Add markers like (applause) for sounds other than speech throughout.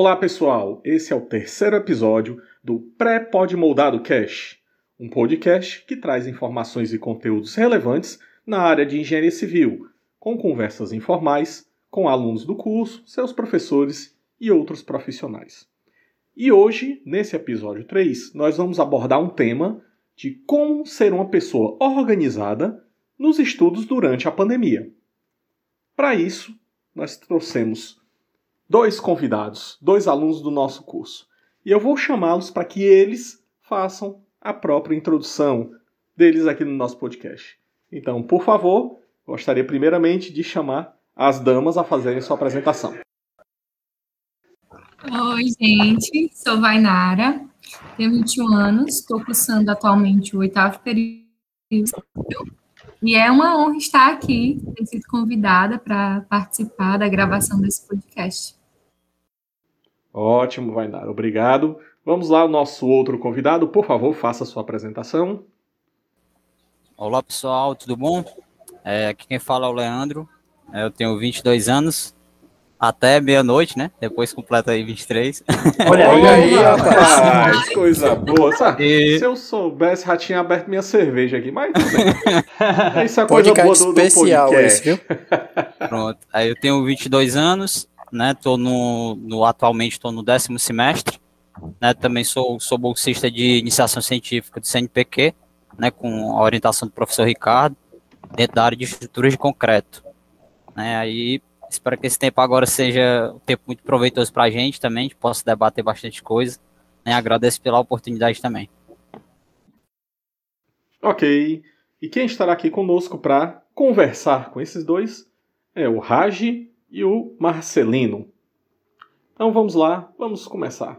Olá pessoal, esse é o terceiro episódio do Pré-Pod Moldado Cash, um podcast que traz informações e conteúdos relevantes na área de engenharia civil, com conversas informais com alunos do curso, seus professores e outros profissionais. E hoje, nesse episódio 3, nós vamos abordar um tema de como ser uma pessoa organizada nos estudos durante a pandemia. Para isso, nós trouxemos dois convidados, dois alunos do nosso curso. E eu vou chamá-los para que eles façam a própria introdução deles aqui no nosso podcast. Então, por favor, gostaria primeiramente de chamar as damas a fazerem sua apresentação. Oi, gente, sou Vainara, tenho 21 anos, estou cursando atualmente o oitavo período e é uma honra estar aqui, ter sido convidada para participar da gravação desse podcast. Ótimo, Vainara, obrigado. Vamos lá, o nosso outro convidado, por favor, faça a sua apresentação. Olá, pessoal, tudo bom? É, aqui quem fala é o Leandro, é, eu tenho 22 anos, até meia-noite, né? Depois completa aí 23. Olha, Olha aí, rapaz, coisa boa. Sabe? E... Se eu soubesse, já tinha aberto minha cerveja aqui, mas tudo bem. (laughs) Isso é coisa boa do, do especial podcast. Esse, viu? Pronto. Aí eu tenho 22 anos, né? Tô no, no atualmente estou no décimo semestre, né? Também sou sou bolsista de iniciação científica do CNPq, né? Com a orientação do professor Ricardo, dentro da área de estruturas de concreto. Né? Aí espero que esse tempo agora seja um tempo muito proveitoso para a gente também, a gente possa debater bastante coisa. Né? Agradeço pela oportunidade também. Ok. E quem estará aqui conosco para conversar com esses dois é o Raji e o Marcelino. Então vamos lá, vamos começar.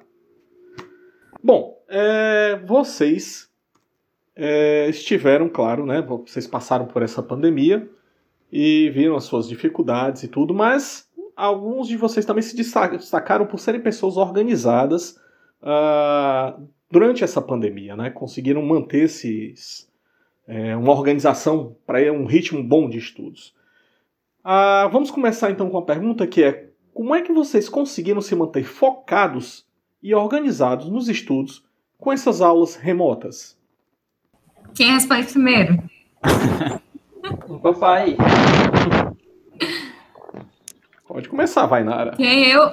Bom, é, vocês é, estiveram, claro, né? Vocês passaram por essa pandemia e viram as suas dificuldades e tudo, mas alguns de vocês também se destacaram por serem pessoas organizadas uh, durante essa pandemia, né? Conseguiram manter esses, é, uma organização para um ritmo bom de estudos. Uh, vamos começar então com a pergunta que é como é que vocês conseguiram se manter focados e organizados nos estudos com essas aulas remotas? Quem responde primeiro? (laughs) O papai. Pode começar, vai, Nara. Quem eu?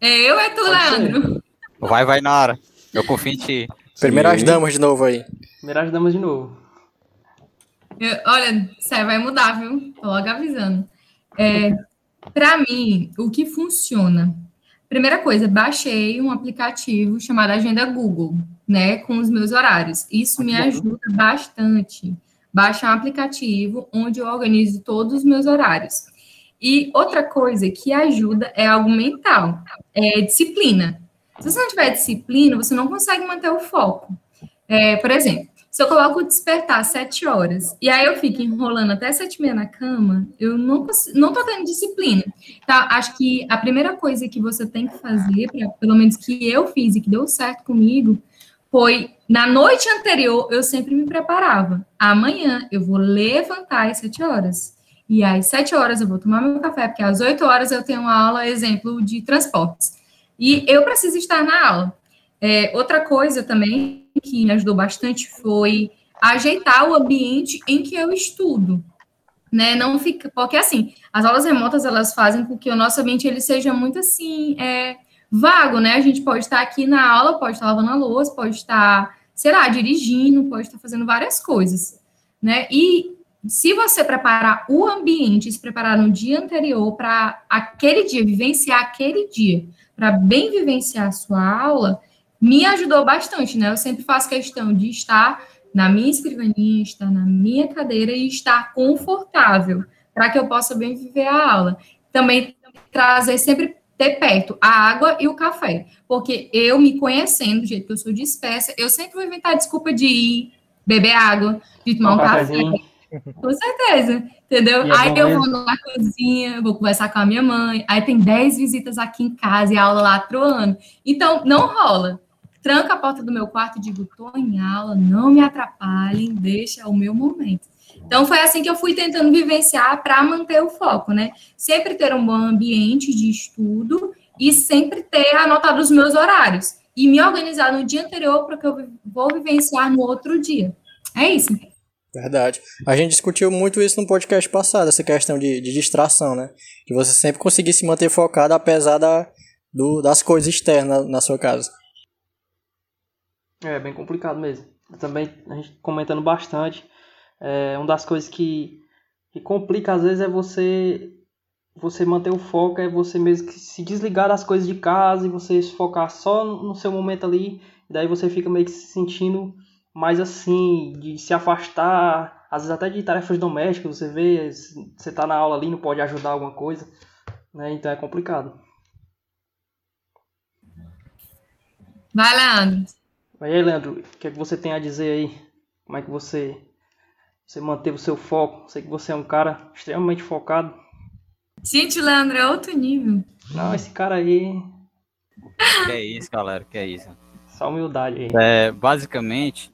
É eu é tu, Leandro? Vai, vai, Nara. Eu confio em ti. Primeiras damas de novo aí. Primeiras damas de novo. Eu, olha, isso aí vai mudar, viu? Tô logo avisando. É, para mim, o que funciona? Primeira coisa, baixei um aplicativo chamado Agenda Google, né, com os meus horários. Isso me ajuda bastante baixar um aplicativo onde eu organizo todos os meus horários. E outra coisa que ajuda é algo mental, é disciplina. Se você não tiver disciplina, você não consegue manter o foco. É, por exemplo, se eu coloco despertar às sete horas e aí eu fico enrolando até sete e meia na cama, eu não não tô tendo disciplina. Então, acho que a primeira coisa que você tem que fazer, pra, pelo menos que eu fiz e que deu certo comigo, foi na noite anterior eu sempre me preparava. Amanhã eu vou levantar às sete horas. E às sete horas eu vou tomar meu café, porque às oito horas eu tenho uma aula, exemplo, de transportes. E eu preciso estar na aula. É, outra coisa também que me ajudou bastante foi ajeitar o ambiente em que eu estudo. Né, não fica, porque assim, as aulas remotas elas fazem com que o nosso ambiente ele seja muito assim, é, vago, né? A gente pode estar aqui na aula, pode estar lavando a louça, pode estar, sei lá, dirigindo, pode estar fazendo várias coisas, né? E se você preparar o ambiente, se preparar no dia anterior para aquele dia, vivenciar aquele dia, para bem vivenciar a sua aula, me ajudou bastante, né? Eu sempre faço questão de estar na minha escrivaninha, estar na minha cadeira e estar confortável, para que eu possa bem viver a aula. Também trazer sempre ter perto a água e o café. Porque eu, me conhecendo do jeito que eu sou dispersa, eu sempre vou inventar desculpa de ir beber água, de tomar um, um café. Com certeza, entendeu? É aí eu vou na cozinha, vou conversar com a minha mãe, aí tem 10 visitas aqui em casa e a aula lá troando. Então, não rola. Tranco a porta do meu quarto e digo, tô em aula, não me atrapalhem, deixa o meu momento. Então foi assim que eu fui tentando vivenciar para manter o foco, né? Sempre ter um bom ambiente de estudo e sempre ter anotado os meus horários e me organizar no dia anterior para que eu vou vivenciar no outro dia. É isso. Verdade. A gente discutiu muito isso no podcast passado, essa questão de, de distração, né? Que você sempre conseguir se manter focado apesar da, do, das coisas externas na, na sua casa. É bem complicado mesmo. Também a gente comentando bastante. É, uma das coisas que, que complica às vezes é você você manter o foco, é você mesmo que se desligar das coisas de casa e você se focar só no seu momento ali. Daí você fica meio que se sentindo mais assim, de se afastar, às vezes até de tarefas domésticas, você vê, você tá na aula ali, não pode ajudar alguma coisa, né? Então é complicado. Vai, Leandro. Vai aí, Leandro, o que é que você tem a dizer aí? Como é que você, você manteve o seu foco? Sei que você é um cara extremamente focado. Gente, o Leandro é outro nível. Não, esse cara aí. Que é isso, galera, que é isso. Só humildade aí. É, basicamente,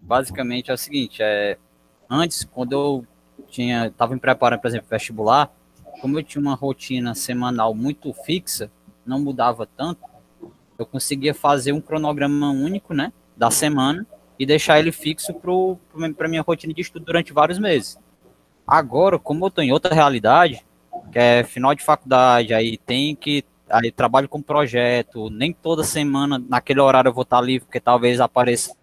basicamente é o seguinte, é, antes, quando eu tinha, estava me preparando, por exemplo, vestibular, como eu tinha uma rotina semanal muito fixa, não mudava tanto, eu conseguia fazer um cronograma único, né, da semana e deixar ele fixo para minha rotina de estudo durante vários meses. Agora, como eu estou em outra realidade, que é final de faculdade, aí tem que aí trabalho com projeto, nem toda semana naquele horário eu vou estar livre, porque talvez apareça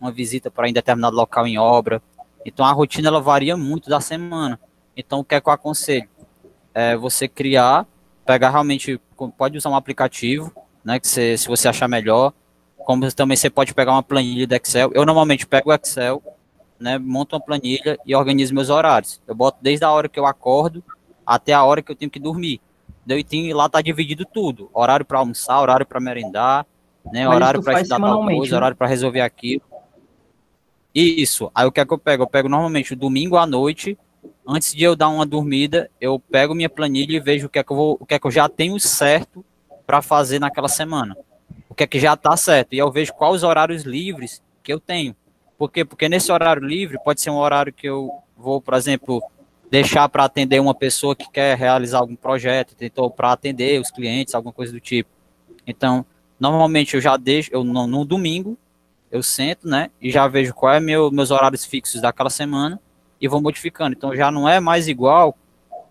uma visita para em determinado local em obra. Então a rotina ela varia muito da semana. Então o que é que eu aconselho? É você criar, pegar realmente, pode usar um aplicativo, né, que você, se você achar melhor, como também você pode pegar uma planilha do Excel. Eu normalmente pego o Excel, né, monto uma planilha e organizo meus horários. Eu boto desde a hora que eu acordo até a hora que eu tenho que dormir. Daí tem, lá tá dividido tudo: horário para almoçar, horário para merendar, né, Mas horário para estudar tal coisa, né? horário para resolver aquilo. Isso. Aí o que é que eu pego? Eu pego normalmente o domingo à noite, antes de eu dar uma dormida, eu pego minha planilha e vejo o que é que eu vou, o que é que eu já tenho certo para fazer naquela semana. O que é que já tá certo e eu vejo quais os horários livres que eu tenho. Por quê? Porque nesse horário livre pode ser um horário que eu vou, por exemplo, deixar para atender uma pessoa que quer realizar algum projeto, tentou para atender os clientes, alguma coisa do tipo. Então, normalmente eu já deixo, eu no, no domingo eu sento, né, e já vejo qual é meu meus horários fixos daquela semana e vou modificando. Então já não é mais igual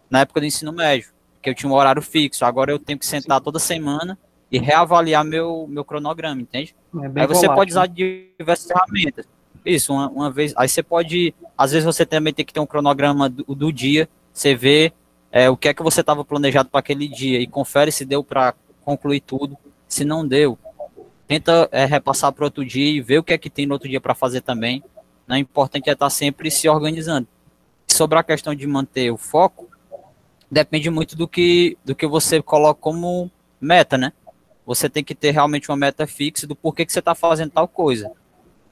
na época do ensino médio, que eu tinha um horário fixo. Agora eu tenho que sentar toda semana e reavaliar meu meu cronograma, entende? É Aí você volátil. pode usar diversas ferramentas. Isso, uma, uma vez. Aí você pode. Às vezes você também tem que ter um cronograma do, do dia. Você vê é, o que é que você estava planejado para aquele dia e confere se deu para concluir tudo. Se não deu, tenta é, repassar para outro dia e ver o que é que tem no outro dia para fazer também. Né? O importante é estar sempre se organizando. Sobre a questão de manter o foco, depende muito do que, do que você coloca como meta, né? Você tem que ter realmente uma meta fixa do porquê que você está fazendo tal coisa.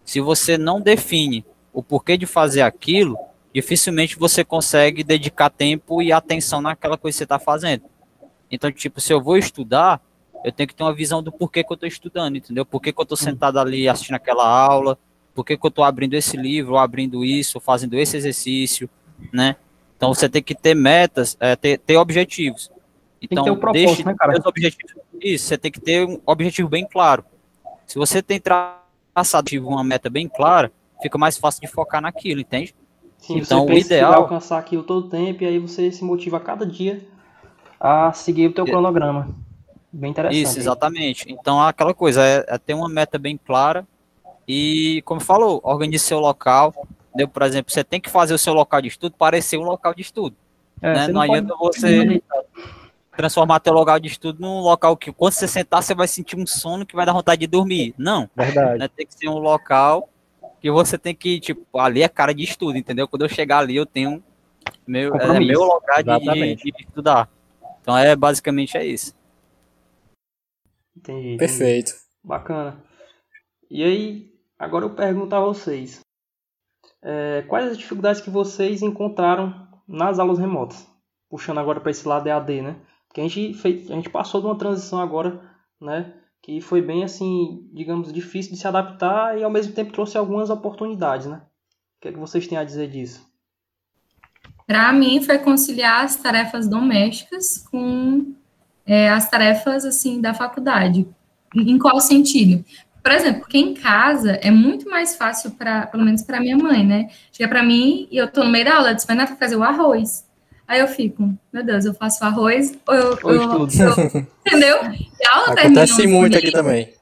Se você não define o porquê de fazer aquilo, dificilmente você consegue dedicar tempo e atenção naquela coisa que você está fazendo. Então, tipo, se eu vou estudar, eu tenho que ter uma visão do porquê que eu estou estudando, entendeu? Por que, que eu estou sentado ali assistindo aquela aula, por que, que eu estou abrindo esse livro, ou abrindo isso, ou fazendo esse exercício, né? Então você tem que ter metas, é, ter, ter objetivos. que Então, ter um propósito, deixe né, cara? objetivos. Isso, você tem que ter um objetivo bem claro. Se você tem traçado uma meta bem clara, fica mais fácil de focar naquilo, entende? Sim, Então, você o que ideal- alcançar aquilo todo o tempo e aí você se motiva a cada dia a seguir o teu É. cronograma. Bem interessante. Isso, exatamente. Então, aquela coisa é, é ter uma meta bem clara e, como falou, organize seu local. Deu, por exemplo, você tem que fazer o seu local de estudo parecer um local de estudo. É, né? Não pode- adianta você transformar teu local de estudo num local que, quando você sentar, você vai sentir um sono que vai dar vontade de dormir. Não. Verdade. né? Tem que ser um local que você tem que, tipo, ali é cara de estudo, entendeu? Quando eu chegar ali, eu tenho meu, é meu lugar de, de, estudar. Então, é basicamente é isso. Entendi, entendi. Perfeito. Bacana. E aí, agora eu pergunto a vocês. É, quais as dificuldades que vocês encontraram nas aulas remotas? Puxando agora para esse lado EAD, né? Porque a gente, fez, a gente passou de uma transição agora, né? que foi bem assim, digamos, difícil de se adaptar e ao mesmo tempo trouxe algumas oportunidades, né? O que é que vocês têm a dizer disso? Para mim, foi conciliar as tarefas domésticas com é, as tarefas, assim, da faculdade. Em qual sentido? Por exemplo, porque em casa é muito mais fácil, para, pelo menos para minha mãe, né? Chega para mim e eu tô no meio da aula, ela diz, vai fazer o arroz. Aí eu fico, meu Deus, eu faço arroz ou eu... Ou eu- eu- entendeu? E a aula termina Acontece 11 muito aqui h também.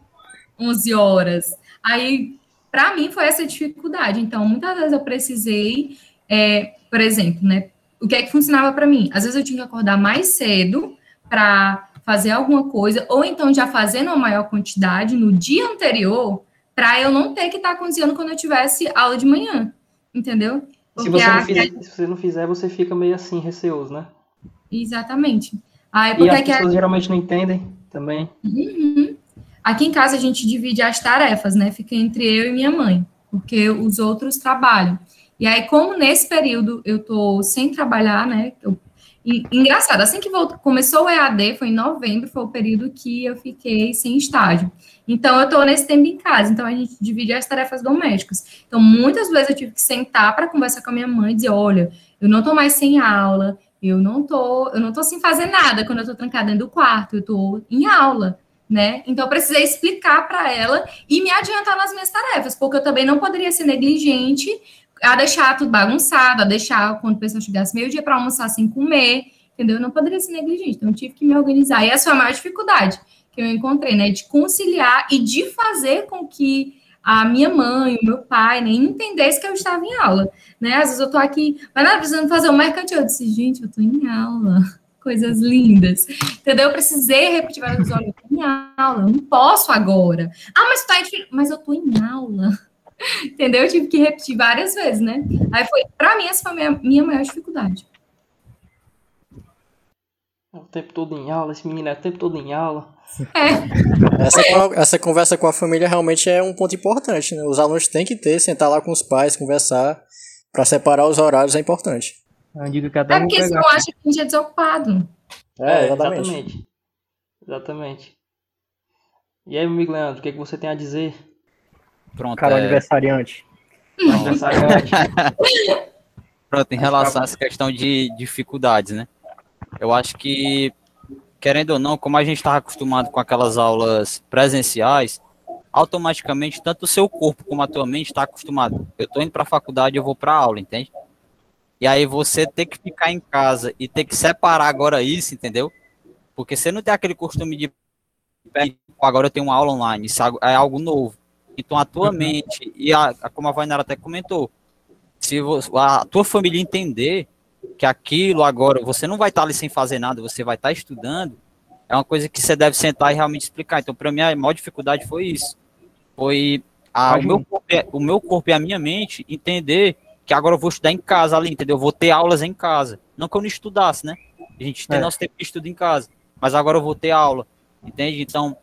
11 horas. Aí, para mim, foi essa dificuldade. Então, muitas vezes eu precisei, é, por exemplo, né? O que é que funcionava para mim? Às vezes eu tinha que acordar mais cedo para fazer alguma coisa, ou então já fazendo uma maior quantidade no dia anterior, para eu não ter que estar cozinhando quando eu tivesse aula de manhã, entendeu? Se você, não a- fizer, se você não fizer, você fica meio assim, receoso, né? Exatamente. Aí, E porque as é que a- pessoas geralmente não entendem também. Uhum. Aqui em casa a gente divide as tarefas, né? Fica entre eu e minha mãe, porque os outros trabalham. E aí, como nesse período eu tô sem trabalhar, né? eu- e- engraçado, assim que voltou- começou o EAD, foi em novembro, foi o período que eu fiquei sem estágio. Então, eu tô nesse tempo em casa, então a gente divide as tarefas domésticas. Então, muitas vezes eu tive que sentar para conversar com a minha mãe e dizer: olha, eu não tô mais sem aula, eu não tô, eu não tô sem fazer nada quando eu tô trancada dentro do quarto, eu tô em aula né? Então eu precisei explicar para ela e me adiantar nas minhas tarefas, porque eu também não poderia ser negligente a deixar tudo bagunçado, a deixar quando o pessoal chegasse meio-dia para almoçar sem comer, entendeu? Eu não poderia ser negligente, então eu tive que me organizar. E essa foi a maior dificuldade que eu encontrei, né? De conciliar e de fazer com que a minha mãe, o meu pai, né, entendesse que eu estava em aula, né? Às vezes eu tô aqui, mas não, precisando fazer um mercantil. Eu disse, gente, eu tô em aula. (laughs) Coisas lindas. Entendeu? Eu precisei repetir várias vezes, olha, eu tô em aula, eu não posso agora. Ah, mas tá mas eu tô em aula. (laughs) Entendeu? Eu tive que repetir várias vezes, né? Aí foi, pra mim, essa foi a minha, minha maior dificuldade. O tempo todo em aula, esse menino é o tempo todo em aula. Essa, con- essa conversa com a família realmente é um ponto importante, né? Os alunos têm que ter, sentar lá com os pais, conversar, para separar os horários é importante. É dica que até É porque senão acha que a gente é desocupado. É, exatamente. exatamente. Exatamente. E aí, meu amigo Leandro, o que, é que você tem a dizer? Pronto, Cara, é, aniversariante. Aniversariante. pronto, em relação a essa questão de dificuldades, né? Eu acho que, querendo ou não, como a gente estava acostumado com aquelas aulas presenciais, automaticamente, tanto o seu corpo como a tua mente está acostumado. Eu estou indo para a faculdade, eu vou para a aula, entende? E aí você ter que ficar em casa e ter que separar agora isso, entendeu? Porque você não tem aquele costume de agora eu tenho uma aula online, isso é algo novo. Então a tua mente e a, a- como a Vainara até comentou, se vo- a tua família entender que aquilo agora você não vai estar ali sem fazer nada, você vai estar estudando, é uma coisa que você deve sentar e realmente explicar. Então para mim a maior dificuldade foi isso, foi a- o, meu corpo, e- o meu corpo e a minha mente entender que agora eu vou estudar em casa ali, entendeu? Eu vou ter aulas em casa, não que eu não estudasse, né? A gente tem É. nosso tempo de estudo em casa, mas agora eu vou ter aula, entende? Então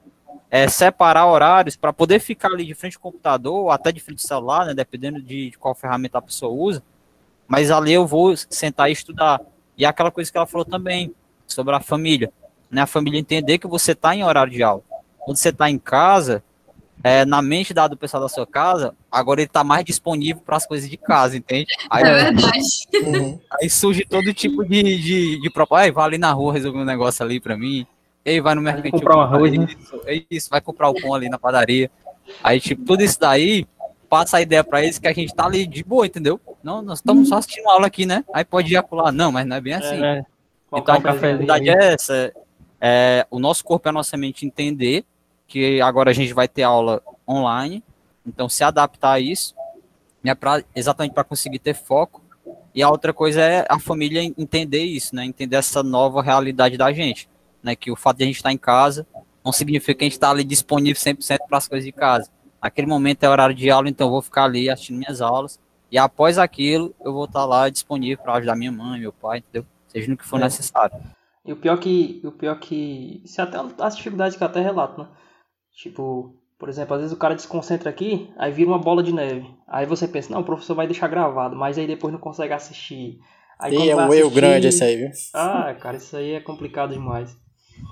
é, separar horários para poder ficar ali de frente ao computador, ou até de frente ao celular, né, dependendo de, de qual ferramenta a pessoa usa. Mas ali eu vou sentar e estudar. E é aquela coisa que ela falou também sobre a família, né? A família entender que você está em horário de aula. Quando você está em casa, é, na mente da do pessoal da sua casa, agora ele está mais disponível para as coisas de casa, entende? Aí, É verdade. Uhum. aí surge todo tipo de, de, de proposta. Ai, vai ali na rua resolver um negócio ali para mim. Ei, vai no mercado comprar um arroz, né? isso, é isso, vai comprar o pão ali na padaria. Aí, tipo, tudo isso daí passa a ideia pra eles que a gente tá ali de boa, entendeu? Não, nós estamos só assistindo aula aqui, né? Aí pode ir acolá. Não, mas não é bem assim. É, então, colocar a dificuldade é essa. É, o nosso corpo e a nossa mente entender que agora a gente vai ter aula online, então se adaptar a isso, né, pra, exatamente para conseguir ter foco. E a outra coisa é a família entender isso, né? Entender essa nova realidade da gente, né? Que o fato de a gente estar em casa não significa que a gente está ali disponível 100% para as coisas de casa. Naquele momento é horário de aula, então eu vou ficar ali assistindo minhas aulas. E após aquilo, eu vou estar lá disponível para ajudar minha mãe, meu pai, entendeu? Seja no que for É. necessário. E o pior que. O pior que. Isso é até as dificuldades que eu até relato, né? Tipo, por exemplo, às vezes o cara desconcentra aqui, aí vira uma bola de neve. Aí você pensa, não, o professor vai deixar gravado, mas aí depois não consegue assistir. Aí E é um erro assistir- grande esse aí, viu? Ah, cara, isso aí é complicado demais.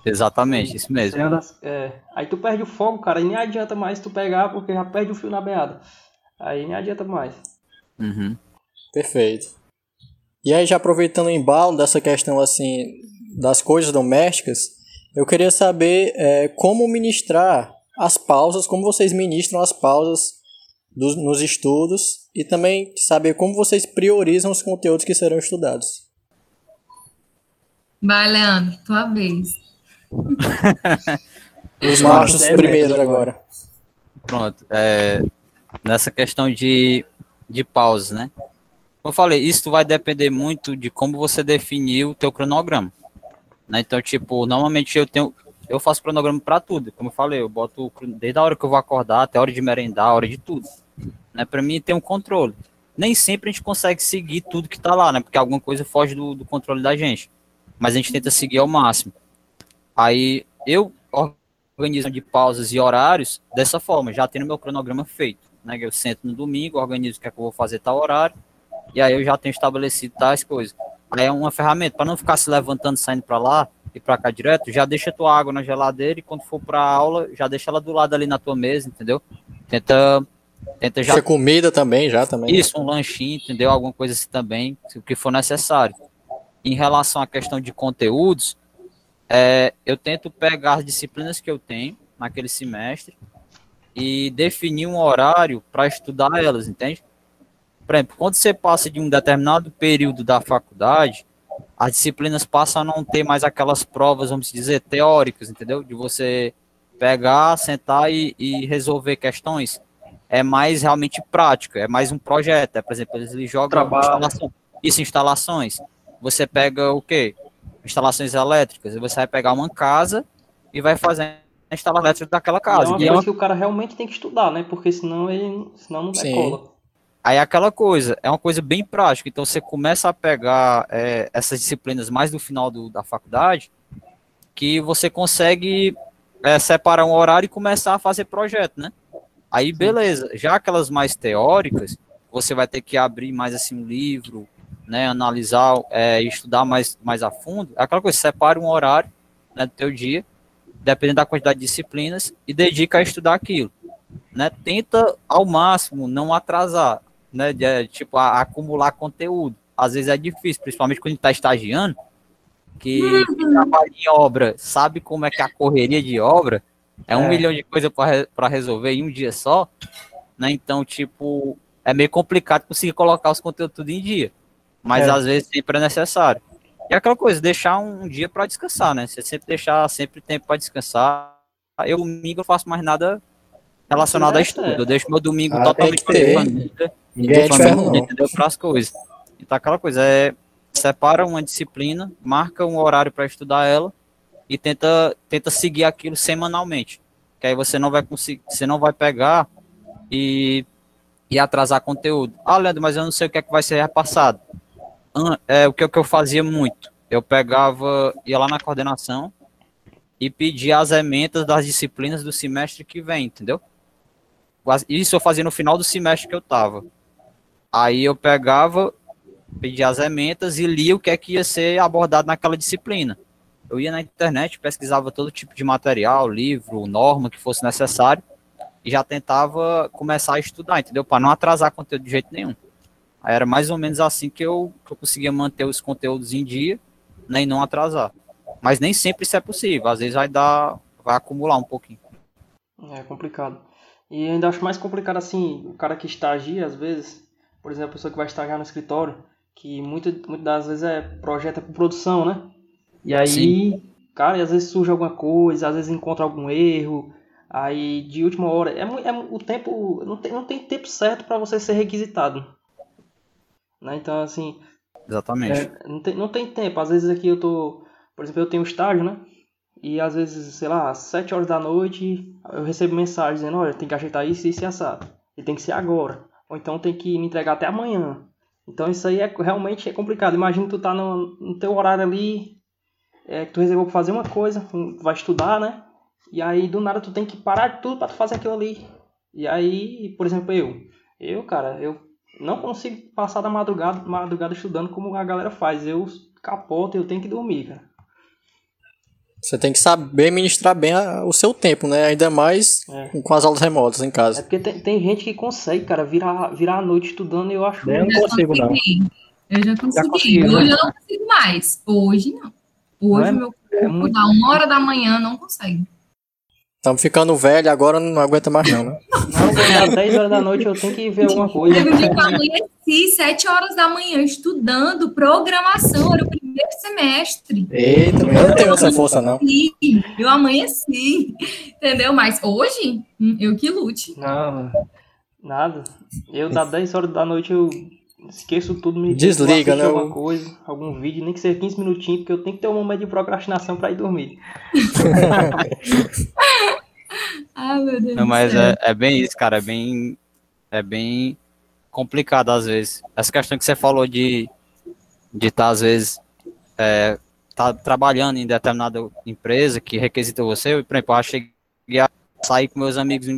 Exatamente, isso mesmo. Você anda- é, aí tu perde o fogo, cara, e nem adianta mais tu pegar, porque já perde o fio na beada. Aí nem adianta mais. Uhum. Perfeito. E aí, já aproveitando o embalo dessa questão assim das coisas domésticas, eu queria saber é, como ministrar as pausas, como vocês ministram as pausas dos- nos estudos e também saber como vocês priorizam os conteúdos que serão estudados. Vai, Leandro, tua vez. (laughs) Os machos é primeiro agora. Pronto. É, nessa questão de, de pausas, né? Como eu falei, isso vai depender muito de como você definir o teu cronograma. Né? Então, tipo, normalmente eu tenho. Eu faço cronograma para tudo. Como eu falei, eu boto desde a hora que eu vou acordar até a hora de merendar, a hora de tudo. Né? Para mim tem um controle. Nem sempre a gente consegue seguir tudo que tá lá, né? Porque alguma coisa foge do, do controle da gente. Mas a gente tenta seguir ao máximo. Aí eu organizo de pausas e horários dessa forma, já tendo meu cronograma feito. Né? Eu sento no domingo, organizo o que é que eu vou fazer tal horário, e aí eu já tenho estabelecido tais coisas. Aí é uma ferramenta, para não ficar se levantando, saindo para lá e para cá direto, já deixa tua água na geladeira e quando for para aula, já deixa ela do lado ali na tua mesa, entendeu? Tenta, tenta já Já comida também, já também. isso, um lanchinho, entendeu? Alguma coisa assim também, o que for necessário. Em relação à questão de conteúdos, é, eu tento pegar as disciplinas que eu tenho naquele semestre e definir um horário para estudar elas, entende? Por exemplo, quando você passa de um determinado período da faculdade, as disciplinas passam a não ter mais aquelas provas, vamos dizer, teóricas, entendeu? De você pegar, sentar e, e resolver questões é mais realmente prático, é mais um projeto. É, por exemplo, eles jogam instalação, isso, instalações. Você pega o quê? Instalações elétricas. Você vai pegar uma casa e vai fazer a instalação elétrica daquela é casa. uma E é coisa uma- que o cara realmente tem que estudar, né? Porque senão ele senão não Sim. decola. Aí é aquela coisa, é uma coisa bem prática. Então você começa a pegar é, essas disciplinas mais do final do- da faculdade, que você consegue é, separar um horário e começar a fazer projeto, né? Aí beleza, já aquelas mais teóricas, você vai ter que abrir mais assim um livro, né? Analisar, é, estudar mais, mais a fundo. É aquela coisa, separa um horário né, do teu dia, dependendo da quantidade de disciplinas, e dedica a estudar aquilo. Né? Tenta ao máximo não atrasar, né? De, é, tipo, a- acumular conteúdo. Às vezes é difícil, principalmente quando a gente está estagiando, que quem trabalha em obra sabe como é que é a correria de obra, é um É. milhão de coisas para resolver em um dia só, né? Então, tipo, é meio complicado conseguir colocar os conteúdos tudo em dia. Mas É. às vezes sempre é necessário. E aquela coisa, deixar um dia para descansar, né? Você sempre deixar sempre tempo para descansar. Eu domingo eu faço mais nada relacionado a É, estudo. é. Eu deixo meu domingo Ah, totalmente pra família, é família, não. entendeu? Para as coisas. Então aquela coisa é separa uma disciplina, marca um horário para estudar ela e tenta tenta seguir aquilo semanalmente. Que aí você não vai conseguir, você não vai pegar e e atrasar conteúdo. Ah, Leandro, mas eu não sei o que é que vai ser repassado. É, o que, que eu fazia muito? Eu pegava, ia lá na coordenação e pedia as emendas das disciplinas do semestre que vem, entendeu? Isso eu fazia no final do semestre que eu tava. Aí eu pegava, pedia as emendas e lia o que é que ia ser abordado naquela disciplina. Eu ia na internet, pesquisava todo tipo de material, livro, norma que fosse necessário e já tentava começar a estudar, entendeu? Para não atrasar conteúdo de jeito nenhum. Aí era mais ou menos assim que eu, que eu conseguia manter os conteúdos em dia, né, e não atrasar. Mas nem sempre isso é possível, às vezes vai dar, vai acumular um pouquinho. É complicado. E ainda acho mais complicado assim, o cara que estagia, às vezes, por exemplo, a pessoa que vai estagiar no escritório, que muitas das vezes é projeto é por produção, né? E aí, Sim. cara, e às vezes surge alguma coisa, às vezes encontra algum erro, aí de última hora, é, é o tempo, não tem, não tem tempo certo para você ser requisitado. Né? Então, assim, Exatamente. é, não, tem, não tem tempo. Às vezes aqui eu tô. Por exemplo, eu tenho estágio, né? E às vezes, sei lá, às 7 horas da noite eu recebo mensagem dizendo: olha, tem que ajeitar isso, isso e assado. E tem que ser agora. Ou então tem que me entregar até amanhã. Então isso aí é realmente é complicado. Imagina tu tá no, no teu horário ali, é, que tu reservou pra fazer uma coisa, um, tu vai estudar, né? E aí do nada tu tem que parar tudo pra tu fazer aquilo ali. E aí, por exemplo, eu. Eu, cara, eu não consigo passar da madrugada, madrugada estudando como a galera faz. Eu capoto, eu tenho que dormir, cara. Você tem que saber ministrar bem a- o seu tempo, né? Ainda mais É. com as aulas remotas em É casa. porque tem, tem gente que consegue, cara, virar, virar a noite estudando e eu acho. Eu não consigo, não. consegui. Eu já consegui. consegui, né? Hoje eu não consigo mais. Hoje não. Hoje Não é? meu É corpo muito- dá uma hora da manhã não consegue. Estamos ficando velho, agora não aguenta mais não, né? Não, dá 10 horas da noite eu tenho que ver alguma coisa. Teve um dia que eu amanheci sete horas da manhã estudando programação, era o primeiro semestre. Eita, eu não tenho essa força não. Sim, eu amanheci, entendeu? Mas hoje, hum, eu que lute. Não, nada. Eu, dá 10 horas da noite, eu esqueço tudo, me Desliga, né? alguma coisa, algum vídeo, nem que seja 15 minutinhos, porque eu tenho que ter um momento de procrastinação pra ir dormir. (laughs) Ai, meu Deus Não, do mas céu. é, é bem isso, cara. É bem, é bem complicado às vezes. Essa questão que você falou de de estar às vezes é, tá trabalhando em determinada empresa que requisita você. Eu, por exemplo, eu cheguei a sair com meus amigos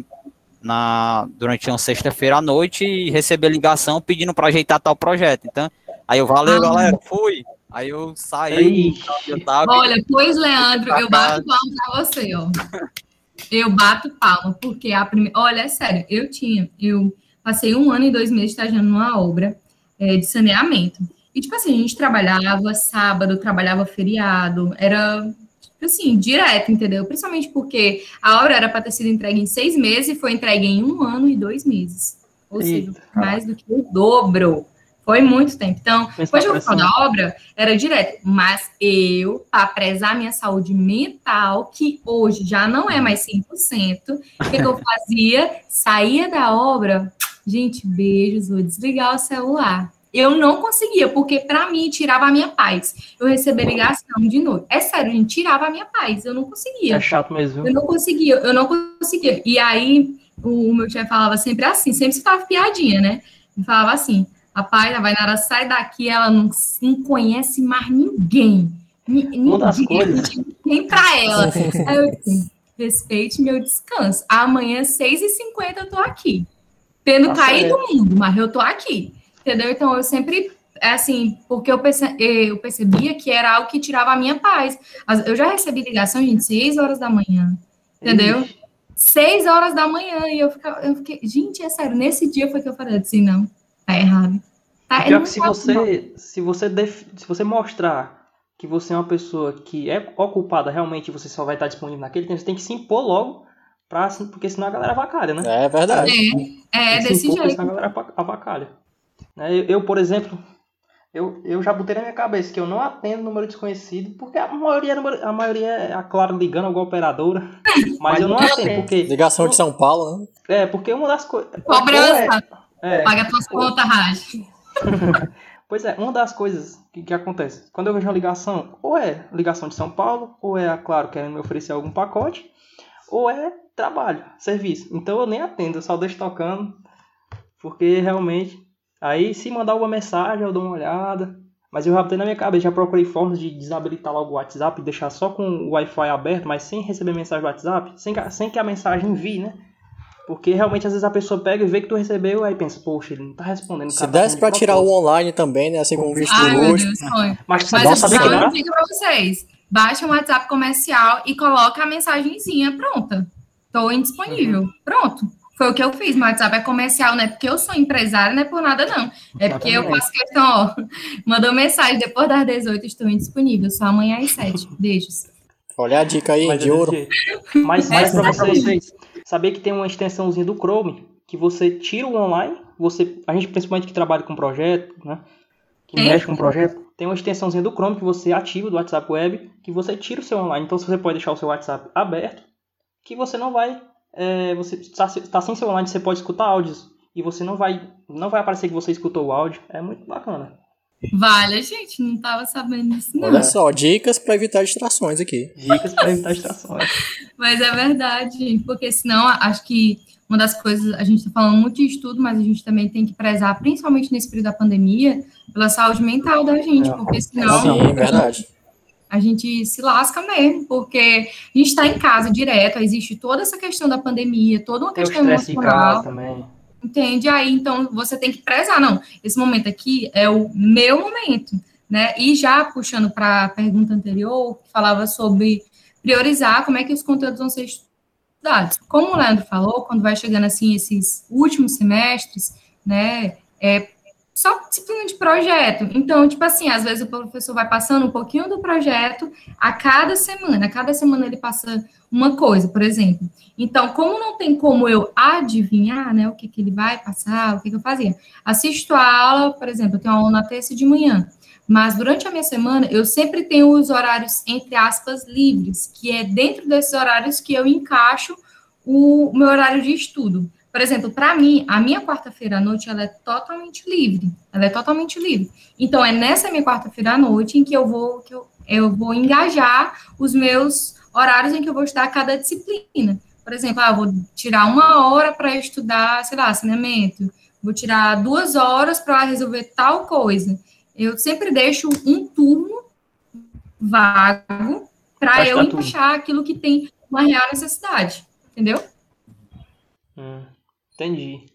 na durante uma sexta-feira à noite e receber ligação pedindo para ajeitar tal projeto. Então, aí eu valeu, Ah. galera, fui. Aí eu saí, Aí, eu tava, Olha, pois, Leandro, eu bato palma pra você, ó. (laughs) Eu bato palma, porque a primeira. Olha, é sério, eu tinha. Eu passei um ano e dois meses estagiando numa obra é, de saneamento. E, tipo assim, a gente trabalhava sábado, trabalhava feriado, era, tipo assim, direto, entendeu? Principalmente porque a obra era para ter sido entregue em seis meses e foi entregue em um ano e dois meses. Ou seja, Eita, mais do que o dobro. Foi muito tempo. Então, depois de na eu pressão. da obra, era direto. Mas eu, para prezar minha saúde mental, que hoje já não é mais 100%, o que, que eu fazia? Saía da obra, gente, beijos, vou desligar o celular. Eu não conseguia, porque para mim tirava a minha paz. Eu receber ligação de novo. É sério, gente, tirava a minha paz. Eu não conseguia. é chato mesmo? Eu não conseguia, eu não conseguia. E aí, o, o meu chefe falava sempre assim, sempre se falava piadinha, né? Ele falava assim, rapaz, a Vainara sai daqui, ela não, não conhece mais ninguém. Ninguém, pra ela. (laughs) Aí eu disse, respeite meu descanso. Amanhã, 6h50, eu tô aqui. Tendo Tá caído o mundo, mas eu tô aqui. Entendeu? Então, eu sempre, é assim, porque eu, perce- eu percebia que era algo que tirava a minha paz. Eu já recebi ligação, gente, 6 horas da manhã. Entendeu? Ixi, seis horas da manhã. E eu, ficava, eu fiquei, gente, é sério, nesse dia foi que eu falei assim, não, tá errado. Tá, Pior não que se você, se você, def- se você mostrar que você é uma pessoa que é ocupada realmente, você só vai estar disponível naquele tempo, você tem que se impor logo, pra, porque senão a galera avacalha, né? É verdade. É, é desse impor, jeito. senão a galera avacalha. Né, Eu, eu, por exemplo, eu, eu já botei na minha cabeça que eu não atendo número desconhecido, porque a maioria, é a maioria é a Claro ligando alguma operadora, (laughs) mas eu não atendo, porque... Ligação de São Paulo, né? É, porque uma das coisas... Cobrança, É, paga tuas contas, Raj. (laughs) Pois é, uma das coisas que, que acontece, quando eu vejo uma ligação, ou é ligação de São Paulo, ou é, claro, querendo me oferecer algum pacote, ou é trabalho, serviço. Então eu nem atendo, eu só deixo tocando, porque realmente, aí se mandar alguma mensagem eu dou uma olhada, mas eu já botei na minha cabeça, já procurei formas de desabilitar logo o WhatsApp e deixar só com o Wi-Fi aberto, mas sem receber mensagem do WhatsApp, sem que, a- sem que a mensagem envie, né? Porque realmente às vezes a pessoa pega e vê que tu recebeu, aí pensa, poxa, ele não tá respondendo. Se cara desse pra tirar o online também, né? Assim como o visto Ai, luxo. Deus, sonho. Mas, Mas nossa, eu dica pra vocês. Baixa um WhatsApp comercial e coloca a mensagenzinha pronta. Tô indisponível. Uhum. Pronto. Foi o que eu fiz. Meu WhatsApp é comercial, não é porque eu sou empresária, não é por nada, não. É porque eu faço questão, ó. (laughs) Mandou mensagem depois das 18, estou indisponível. Só amanhã às 7. Beijos. Olha a dica aí, Mas de é ouro. Mas, (laughs) mas Essa pra é vocês, sabia que tem uma extensãozinha do Chrome que você tira o online, você, a gente principalmente que trabalha com projeto, né? Que mexe com projeto, tem uma extensãozinha do Chrome que você ativa do WhatsApp Web, que você tira o seu online. Então você pode deixar o seu WhatsApp aberto, que você não vai, é, você está, está sem seu online, você pode escutar áudios e você não vai, não vai aparecer que você escutou o áudio. É muito bacana. Vale, gente, não tava sabendo disso, não. Olha só, dicas pra evitar distrações aqui. Dicas para evitar distrações. (laughs) Mas é verdade, porque senão acho que uma das coisas, a gente está falando muito de estudo, mas a gente também tem que prezar, principalmente nesse período da pandemia, pela saúde mental da gente, É. porque senão Sim, verdade. a gente se lasca mesmo, porque a gente está em casa direto, existe toda essa questão da pandemia, toda uma questão emocional. casa também. Entende? Aí, então, você tem que prezar. Não, esse momento aqui é o meu momento, né? E já puxando para a pergunta anterior, que falava sobre priorizar como é que os conteúdos vão ser estudados. Como o Leandro falou, quando vai chegando assim esses últimos semestres, né, é só de projeto. Então, tipo assim, às vezes o professor vai passando um pouquinho do projeto a cada semana. A cada semana ele passa uma coisa, por exemplo. Então, como não tem como eu adivinhar, né, o que, que ele vai passar, o que, que eu fazia? Assisto a aula, por exemplo, eu tenho aula na terça de manhã. Mas durante a minha semana, eu sempre tenho os horários, entre aspas, livres, que é dentro desses horários que eu encaixo o meu horário de estudo. Por exemplo, para mim, a minha quarta-feira à noite ela é totalmente livre. Ela é totalmente livre. Então, é nessa minha quarta-feira à noite em que eu vou que eu, eu vou engajar os meus horários em que eu vou estudar cada disciplina. Por exemplo, ah, vou tirar uma hora para estudar, sei lá, saneamento. Vou tirar duas horas para resolver tal coisa. Eu sempre deixo um turno vago para eu encaixar aquilo que tem uma real necessidade. Entendeu? Hum, entendi.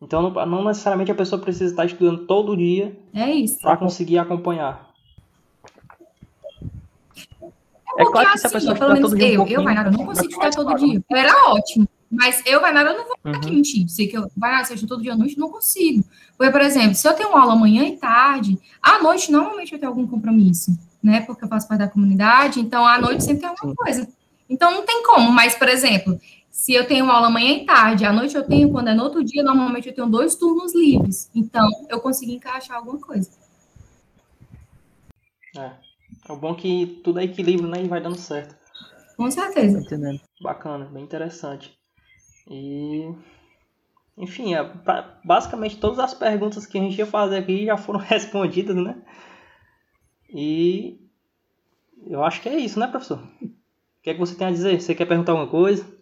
Então não, necessariamente a pessoa precisa estar estudando todo dia É para conseguir acompanhar. É Porque claro que se a assim, pessoa estudar dia um eu, eu, Vainara, eu não consigo estudar todo mais dia. Eu era ótimo. Mas eu, Vainara, eu não vou aqui Uhum. mentir. Sei que eu, Vainara, se eu estudo todo dia à noite, não consigo. Porque, por exemplo, se eu tenho uma aula amanhã e tarde, à noite, normalmente eu tenho algum compromisso, né? Porque eu faço parte da comunidade, então à noite sempre tem alguma coisa. Então não tem como. Mas, por exemplo, se eu tenho aula amanhã e tarde, à noite eu tenho, quando é no outro dia, normalmente eu tenho dois turnos livres. Então, eu consegui encaixar alguma coisa. É. É o bom que tudo é equilíbrio, né? E vai dando certo. Com certeza. Entendendo? Bacana, bem interessante. E. Enfim, é, pra- basicamente todas as perguntas que a gente ia fazer aqui já foram (laughs) respondidas, né? E. Eu acho que é isso, né, professor? O que é que você tem a dizer? Você quer perguntar alguma coisa?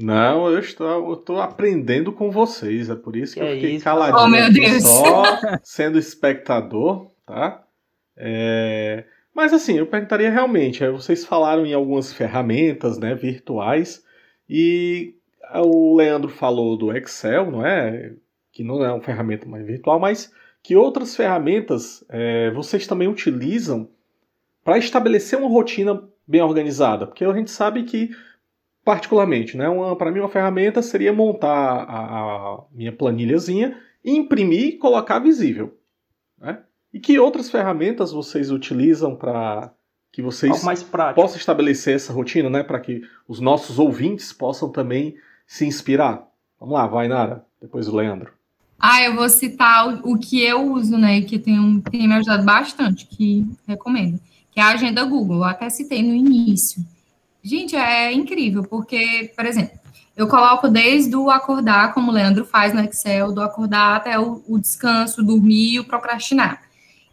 Não, eu estou, eu estou aprendendo com vocês, é por isso que, Que eu fiquei isso? caladinho Oh, meu Deus. só sendo espectador, tá? É, Mas assim, eu perguntaria realmente, é, vocês falaram em algumas ferramentas, né, virtuais, e o Leandro falou do Excel, não é? Que não é uma ferramenta mais virtual, mas que outras ferramentas é, vocês também utilizam para estabelecer uma rotina bem organizada? Porque a gente sabe que particularmente, né? Para mim, uma ferramenta seria montar a, a minha planilhazinha, imprimir e colocar visível. Né? E que outras ferramentas vocês utilizam para que vocês possam estabelecer essa rotina, né? Para que os nossos ouvintes possam também se inspirar. Vamos lá, vai, Nara. Depois o Leandro. Ah, eu vou citar o, o que eu uso, né, que tem, um- tem me ajudado bastante, que recomendo, que é a agenda Google. Eu até citei no início. Gente, é incrível, porque, por exemplo, eu coloco desde o acordar, como o Leandro faz no Excel, do acordar até o, o descanso, dormir e o procrastinar.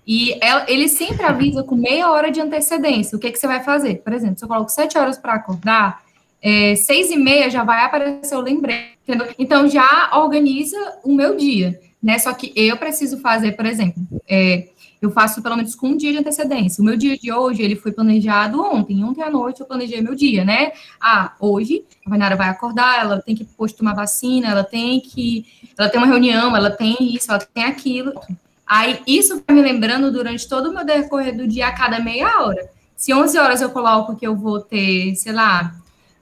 E ela- ele sempre avisa com meia hora de antecedência o que, que você vai fazer. Por exemplo, se eu coloco sete horas para acordar, é, seis e meia já vai aparecer o lembrete? Então já organiza o meu dia, né? Só que eu preciso fazer, por exemplo, é, eu faço pelo menos com um dia de antecedência. O meu dia de hoje, ele foi planejado ontem. Ontem à noite eu planejei meu dia, né? Ah, hoje a Vainara vai acordar, ela tem que depois tomar vacina, ela tem que. Ela tem uma reunião, ela tem isso, ela tem aquilo. Aí isso vai me lembrando durante todo o meu decorrer do dia, a cada meia hora. Se 11 horas eu coloco que eu vou ter, sei lá,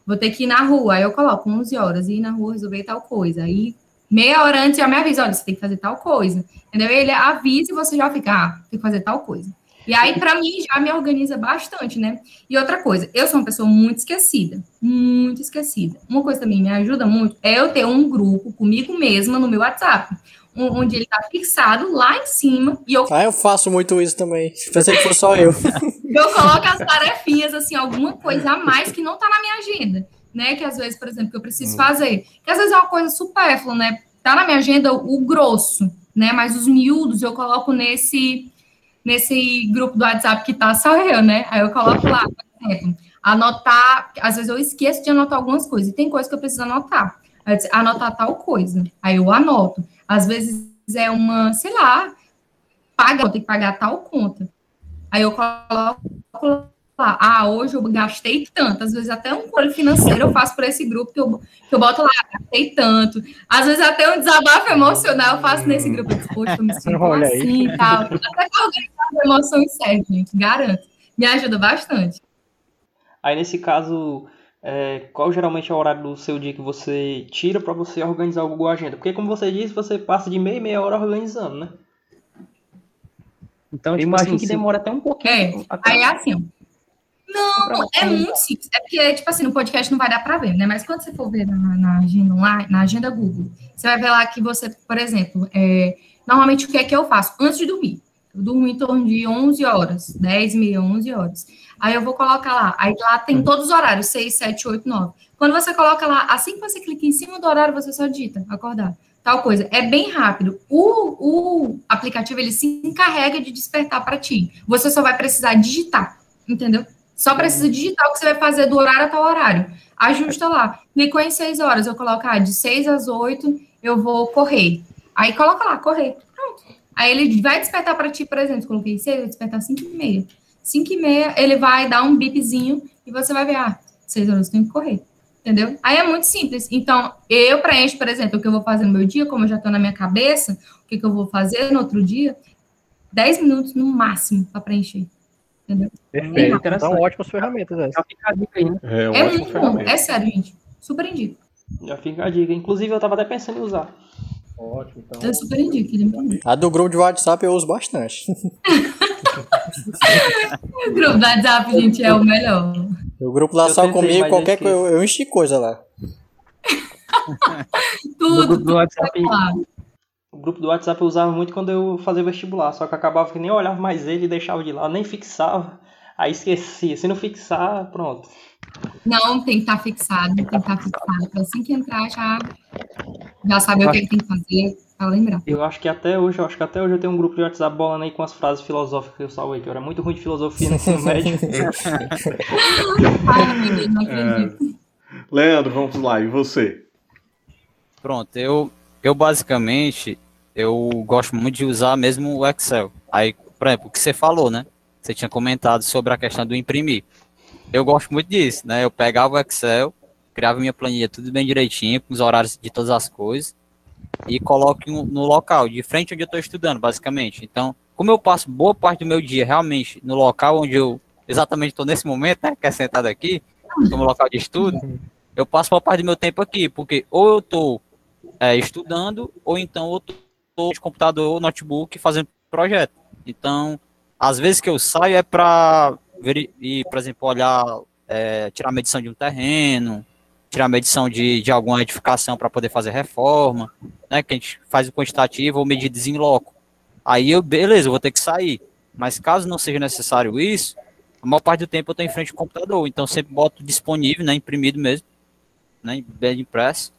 vou ter que ir na rua, aí eu coloco 11 horas, ir na rua resolver tal coisa. Aí meia hora antes já me avisa, olha, você tem que fazer tal coisa. Entendeu? Ele avisa e você já fica, ah, tem que fazer tal coisa. E aí, para mim, já me organiza bastante, né? E outra coisa, eu sou uma pessoa muito esquecida, muito esquecida. Uma coisa também me ajuda muito é eu ter um grupo comigo mesma no meu WhatsApp, onde ele tá fixado lá em cima e eu Ah, eu faço muito isso também. Pensei que fosse só eu. (laughs) eu coloco as tarefinhas, assim, alguma coisa a mais que não tá na minha agenda, né? Que às vezes, por exemplo, que eu preciso fazer. Que às vezes é uma coisa supérflua, né? Tá na minha agenda o grosso, né? Mas os miúdos eu coloco nesse nesse grupo do WhatsApp que tá só eu, né? Aí eu coloco lá, por exemplo, anotar, às vezes eu esqueço de anotar algumas coisas, e tem coisa que eu preciso anotar. Disse, anotar tal coisa. Aí eu anoto. Às vezes é uma, sei lá, paga, tenho que pagar tal conta. Aí eu coloco lá, ah, hoje eu gastei tanto. Às vezes até um controle financeiro eu (laughs) faço por esse grupo que eu, que eu boto lá, gastei tanto. Às vezes até um desabafo emocional eu faço nesse grupo. Digo, Poxa, eu me sinto Olha aí. assim e tal. Até que organizar as emoções serve, gente, garanto. Me ajuda bastante. Aí nesse caso, é, qual geralmente é o horário do seu dia que você tira para você organizar o Google Agenda? Porque como você disse, você passa de meia e meia hora organizando, né? Então, tipo imagino assim, que demora até um pouquinho. É, até- aí é assim, ó. Não, é muito simples. É porque, tipo assim, no podcast não vai dar pra ver, né? Mas quando você for ver na, na agenda online, na agenda Google, você vai ver lá que você, por exemplo, é, normalmente o que é que eu faço? Antes de dormir. Eu durmo em torno de 11 horas, 10, meia, 11 horas. Aí eu vou colocar lá. Aí lá tem todos os horários, 6, 7, 8, 9. Quando você coloca lá, assim que você clica em cima do horário, você só digita, acordar. Tal coisa. É bem rápido. O, o aplicativo, ele se encarrega de despertar para ti. Você só vai precisar digitar, entendeu? Só precisa digitar o que você vai fazer do horário até o horário. Ajusta lá. Clicou em 6 horas, eu coloco, ah, de 6 às 8 eu vou correr. Aí coloca lá, correr. Pronto. Aí ele vai despertar para ti, por exemplo, coloquei 6, vai despertar 5 e meia. 5 e meia, ele vai dar um bipzinho e você vai ver, ah, 6 horas eu tenho que correr. Entendeu? Aí é muito simples. Então, eu preencho, por exemplo, o que eu vou fazer no meu dia, como eu já estou na minha cabeça, o que, que eu vou fazer no outro dia, 10 minutos no máximo para preencher. Entendeu? Perfeito. interessante. São ótimas ferramentas essas. Já fica a dica aí, né? É, uma É muito bom. ferramenta. É sério, gente. Super indico. Já fica a dica. Inclusive, eu tava até pensando em usar. Ótimo, então. Eu super indico. Ele é. A do grupo de WhatsApp eu uso bastante. (laughs) O grupo do WhatsApp, gente, é o melhor. O grupo lá Eu só comigo, qualquer eu coisa, eu, eu enchi coisa lá. (laughs) No Tudo, grupo do WhatsApp, lá. O grupo do WhatsApp eu usava muito quando eu fazia vestibular, só que acabava que nem eu olhava mais ele e deixava de lado, nem fixava. Aí esquecia. Se não fixar, pronto. Não, tem que estar fixado, tem que estar fixado. Pra assim que entrar, já, já saber o que, que tem que fazer pra lembrar. Eu acho que até hoje, eu acho que até hoje eu tenho um grupo de WhatsApp bolando aí com as frases filosóficas que eu salvei, que eu era muito ruim de filosofia no ensino médio. (laughs) (laughs) Ai, não acredito. Leandro, vamos lá. E você? Pronto, eu, eu basicamente, eu gosto muito de usar mesmo o Excel. Aí, por exemplo, o que você falou, né? Você tinha comentado sobre a questão do imprimir. Eu gosto muito disso, né? Eu pegava o Excel, criava minha planilha tudo bem direitinho, com os horários de todas as coisas, e coloco no local, de frente onde eu estou estudando, basicamente. Então, como eu passo boa parte do meu dia realmente no local onde eu exatamente estou nesse momento, né? Que é sentado aqui, como local de estudo, eu passo boa parte do meu tempo aqui, porque ou eu estou é, estudando, ou então eu estou de computador notebook fazendo projeto. Então, às vezes que eu saio é para, por exemplo, olhar, é, tirar medição de um terreno, tirar medição de, de alguma edificação para poder fazer reforma, né, que a gente faz o quantitativo ou medidas em loco. Aí eu, beleza, eu vou ter que sair. Mas caso não seja necessário isso, a maior parte do tempo eu estou em frente ao computador, então sempre boto disponível, né, imprimido mesmo, né, bem impresso,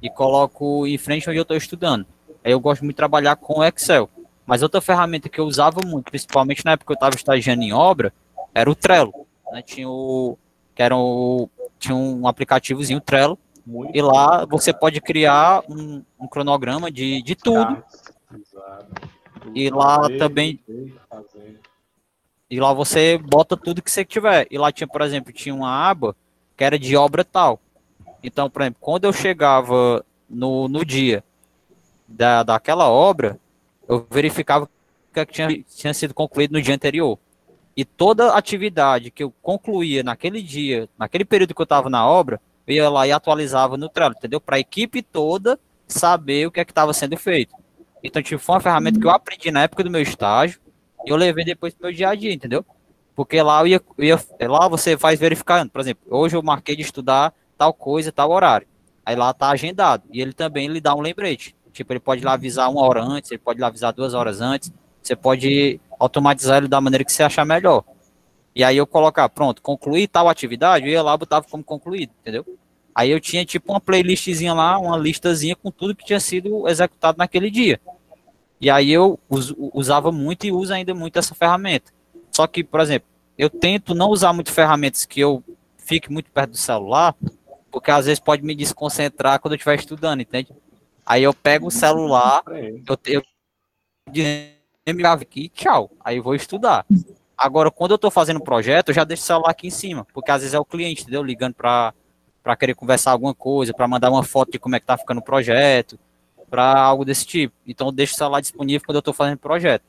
e coloco em frente onde eu estou estudando. Aí eu gosto muito de trabalhar com Excel. Mas outra ferramenta que eu usava muito, principalmente na época que eu estava estagiando em obra, era o Trello. Né? Tinha o que era o, tinha um aplicativozinho Trello Muito e lá você pode criar um, um cronograma de, de tudo Exato. E lá também- e lá você bota tudo que você tiver. E lá tinha, por exemplo, tinha uma aba que era de obra tal. Então, por exemplo, quando eu chegava no, no dia da, daquela obra, eu verificava que tinha, tinha sido concluído no dia anterior. E toda atividade que eu concluía naquele dia, naquele período que eu estava na obra, eu ia lá e atualizava no Trello, entendeu? Para a equipe toda saber o que é que estava sendo feito. Então, tipo, foi uma ferramenta que eu aprendi na época do meu estágio e eu levei depois pro meu dia a dia, entendeu? Porque lá eu ia, eu ia lá você faz verificando, por exemplo, hoje eu marquei de estudar tal coisa, tal horário. Aí lá tá agendado. E ele também lhe dá um lembrete. Tipo, ele pode lá avisar uma hora antes, ele pode lá avisar duas horas antes. Você pode automatizar ele da maneira que você achar melhor. E aí eu colocar, pronto, concluir tal atividade, eu ia lá botava como concluído, entendeu? Aí eu tinha tipo uma playlistzinha lá, uma listazinha com tudo que tinha sido executado naquele dia. E aí eu us- usava muito e uso ainda muito essa ferramenta. Só que, por exemplo, eu tento não usar muito ferramentas que eu fique muito perto do celular, porque às vezes pode me desconcentrar quando eu estiver estudando, entende? Aí eu pego o celular, É, eu, eu desligava aqui, tchau. Aí eu vou estudar. Agora, quando eu tô fazendo projeto, eu já deixo o celular aqui em cima, porque às vezes é o cliente, entendeu? Ligando para para querer conversar alguma coisa, para mandar uma foto de como é que tá ficando o projeto, para algo desse tipo. Então eu deixo o celular disponível quando eu tô fazendo projeto.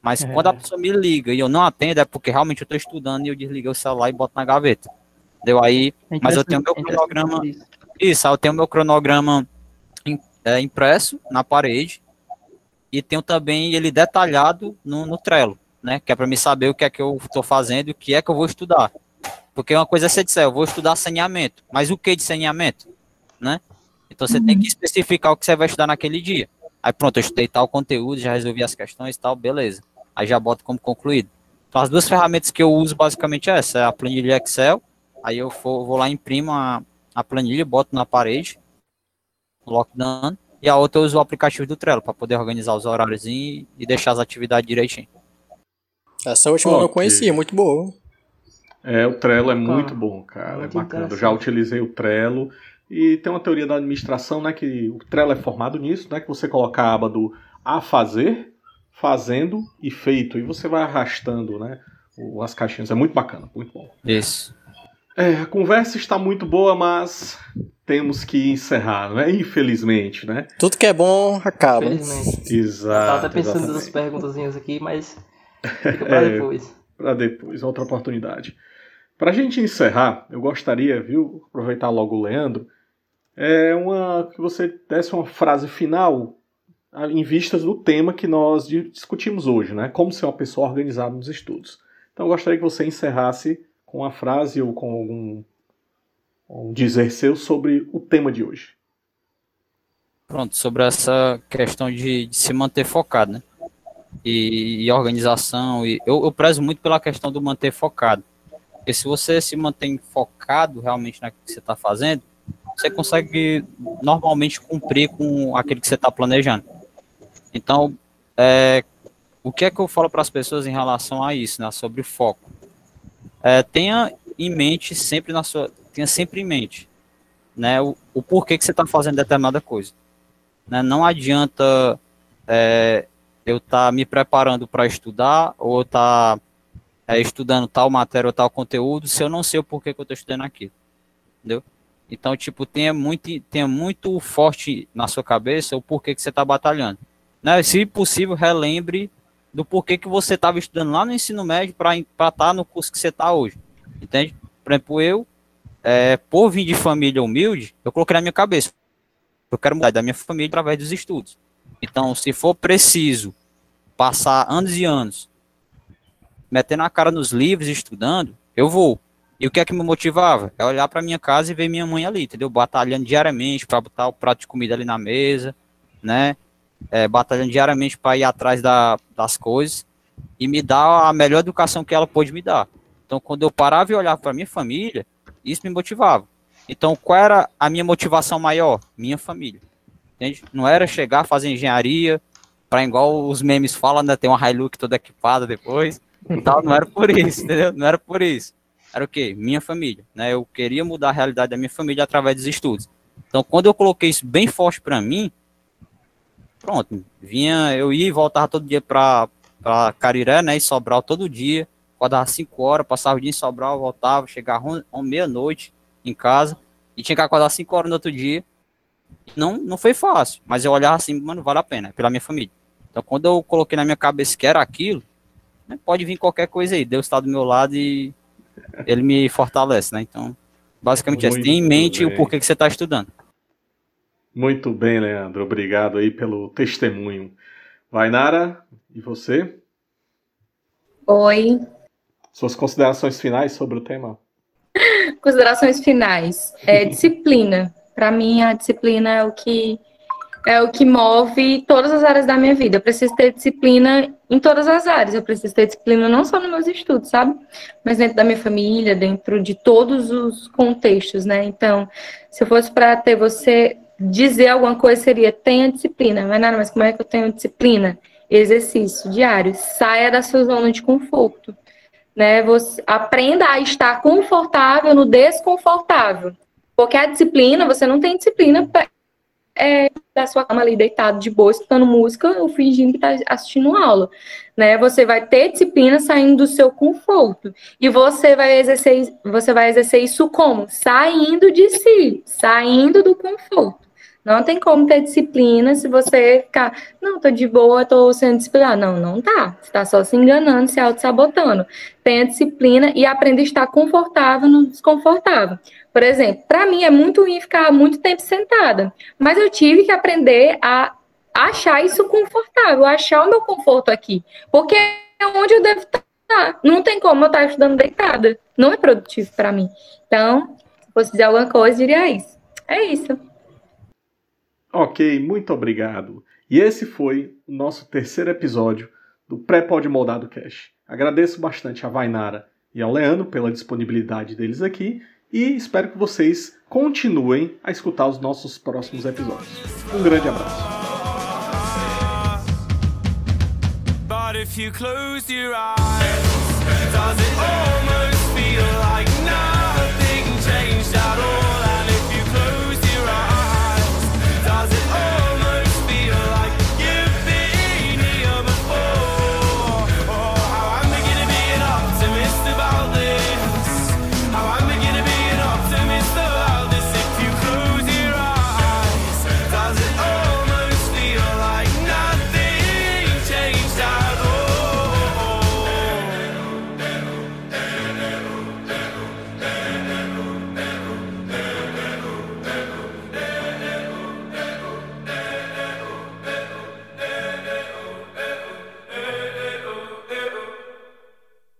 Mas É. quando a pessoa me liga e eu não atendo, é porque realmente eu tô estudando e eu desliguei o celular e boto na gaveta. Deu aí, É mas eu tenho meu é cronograma. isso. Eu tenho meu cronograma é, impresso na parede e tenho também ele detalhado no, no Trello, né? Que é para me saber o que é que eu estou fazendo o que é que eu vou estudar. Porque uma coisa é você disser, eu vou estudar saneamento, mas o que de saneamento, né? Então você tem que especificar o que você vai estudar naquele dia. Aí pronto, eu estudei tal conteúdo, já resolvi as questões e tal, beleza. Aí já boto como concluído. Então as duas ferramentas que eu uso basicamente é essa, é a planilha Excel, aí eu for- vou lá imprimo a, a planilha, boto na parede, dando, e a outra eu uso o aplicativo do Trello para poder organizar os horários e, e deixar as atividades direitinho. Essa última eu não Ok. conhecia, muito boa. É, o Trello é muito bom, cara. Muito é bacana. Eu já utilizei o Trello. E tem uma teoria da administração, né? Que o Trello é formado nisso, né? Que você coloca a aba do a fazer, fazendo e feito. E você vai arrastando, né? As caixinhas. É muito bacana, muito bom. Isso. É, a conversa está muito boa, mas temos que encerrar, não é? Infelizmente, né? Tudo que é bom acaba. Infelizmente. Exato. Eu tava até pensando exatamente. nas perguntazinhas aqui, mas fica (laughs) pra É. depois. para depois, outra oportunidade. Para a gente encerrar, eu gostaria, viu, aproveitar logo o Leandro, é uma que você desse uma frase final em vistas do tema que nós di- discutimos hoje, né? Como ser uma pessoa organizada nos estudos. Então, eu gostaria que você encerrasse com uma frase ou com algum um dizer seu sobre o tema de hoje. Pronto, sobre essa questão de, de se manter focado, né? E, e organização. E eu, eu prezo muito pela questão do manter focado. Porque se você se mantém focado realmente naquilo que você está fazendo, você consegue normalmente cumprir com aquilo que você está planejando. Então, é, o que é que eu falo para as pessoas em relação a isso, né? Sobre foco. É, tenha em mente sempre na sua, tenha sempre em mente, né? O, o porquê que você está fazendo determinada coisa. Né? Não adianta é, eu estar me preparando para estudar ou estar estudando tal matéria ou tal conteúdo se eu não sei o porquê que eu estou estudando aquilo. Entendeu? Então, tipo, tenha muito, tenha muito forte na sua cabeça o porquê que você está batalhando. Né? Se possível, relembre do porquê que você estava estudando lá no ensino médio para estar no curso que você está hoje. Entende? Por exemplo, eu, é, por vir de família humilde, eu coloquei na minha cabeça. Eu quero mudar da minha família através dos estudos. Então, se for preciso passar anos e anos metendo a cara nos livros estudando, eu vou. E o que é que me motivava? É olhar para minha casa e ver minha mãe ali, entendeu? Batalhando diariamente para botar o prato de comida ali na mesa, né? É, batalhando diariamente para ir atrás da, das coisas e me dar a melhor educação que ela pôde me dar. Então, quando eu parava e olhava para minha família, isso me motivava. Então, qual era a minha motivação maior? Minha família. Entende? Não era chegar, fazer engenharia, para igual os memes falam, né? Ter uma Hilux toda equipada depois. Tal, não era por isso, entendeu? Não era por isso. Era o quê? Minha família, né? Eu queria mudar a realidade da minha família através dos estudos. Então, quando eu coloquei isso bem forte para mim, pronto, vinha, eu ia e voltava todo dia para para Cariré, né, em Sobral todo dia, acordava 5 horas, passava o dia em Sobral, voltava, chegava meia-noite em casa, e tinha que acordar 5 horas no outro dia. Não, não foi fácil, mas eu olhava assim, mano, vale a pena, é pela minha família. Então, quando eu coloquei na minha cabeça que era aquilo, né, pode vir qualquer coisa aí, Deus está do meu lado e ele me fortalece, né? Então, basicamente, é, tem em mente bem. o porquê que você está estudando. Muito bem, Leandro. Obrigado aí pelo testemunho. Vai, Nara, e você? Oi. Suas considerações finais sobre o tema? (laughs) Considerações finais. É, disciplina. Para mim, a disciplina é o que é o que move todas as áreas da minha vida. Eu preciso ter disciplina em todas as áreas. Eu preciso ter disciplina não só nos meus estudos, sabe? Mas dentro da minha família, dentro de todos os contextos, né? Então, se eu fosse para ter você dizer alguma coisa, seria tenha disciplina. Mas nada, mas como é que eu tenho disciplina? Exercício diário. Saia da sua zona de conforto. Né? Você aprenda a estar confortável no desconfortável. Porque a disciplina, você não tem disciplina pra, é, da sua cama ali deitado de boa, escutando música ou fingindo que está assistindo aula. Né? Você vai ter disciplina saindo do seu conforto. E você vai exercer, você vai exercer isso como? Saindo de si, saindo do conforto. Não tem como ter disciplina se você ficar, não, tô de boa, tô sendo disciplinado. Não, não tá. Você tá só se enganando, se auto-sabotando. Tenha disciplina e aprenda a estar confortável no desconfortável. Por exemplo, para mim é muito ruim ficar muito tempo sentada, mas eu tive que aprender a achar isso confortável, achar o meu conforto aqui, porque é onde eu devo estar. Não tem como eu estar estudando deitada. Não é produtivo para mim. Então, se fosse dizer alguma coisa, diria isso. É isso. Ok, muito obrigado. E esse foi o nosso terceiro episódio do Pré-Pod Moldado Cash. Agradeço bastante a Vainara e ao Leandro pela disponibilidade deles aqui e espero que vocês continuem a escutar os nossos próximos episódios. Um grande abraço.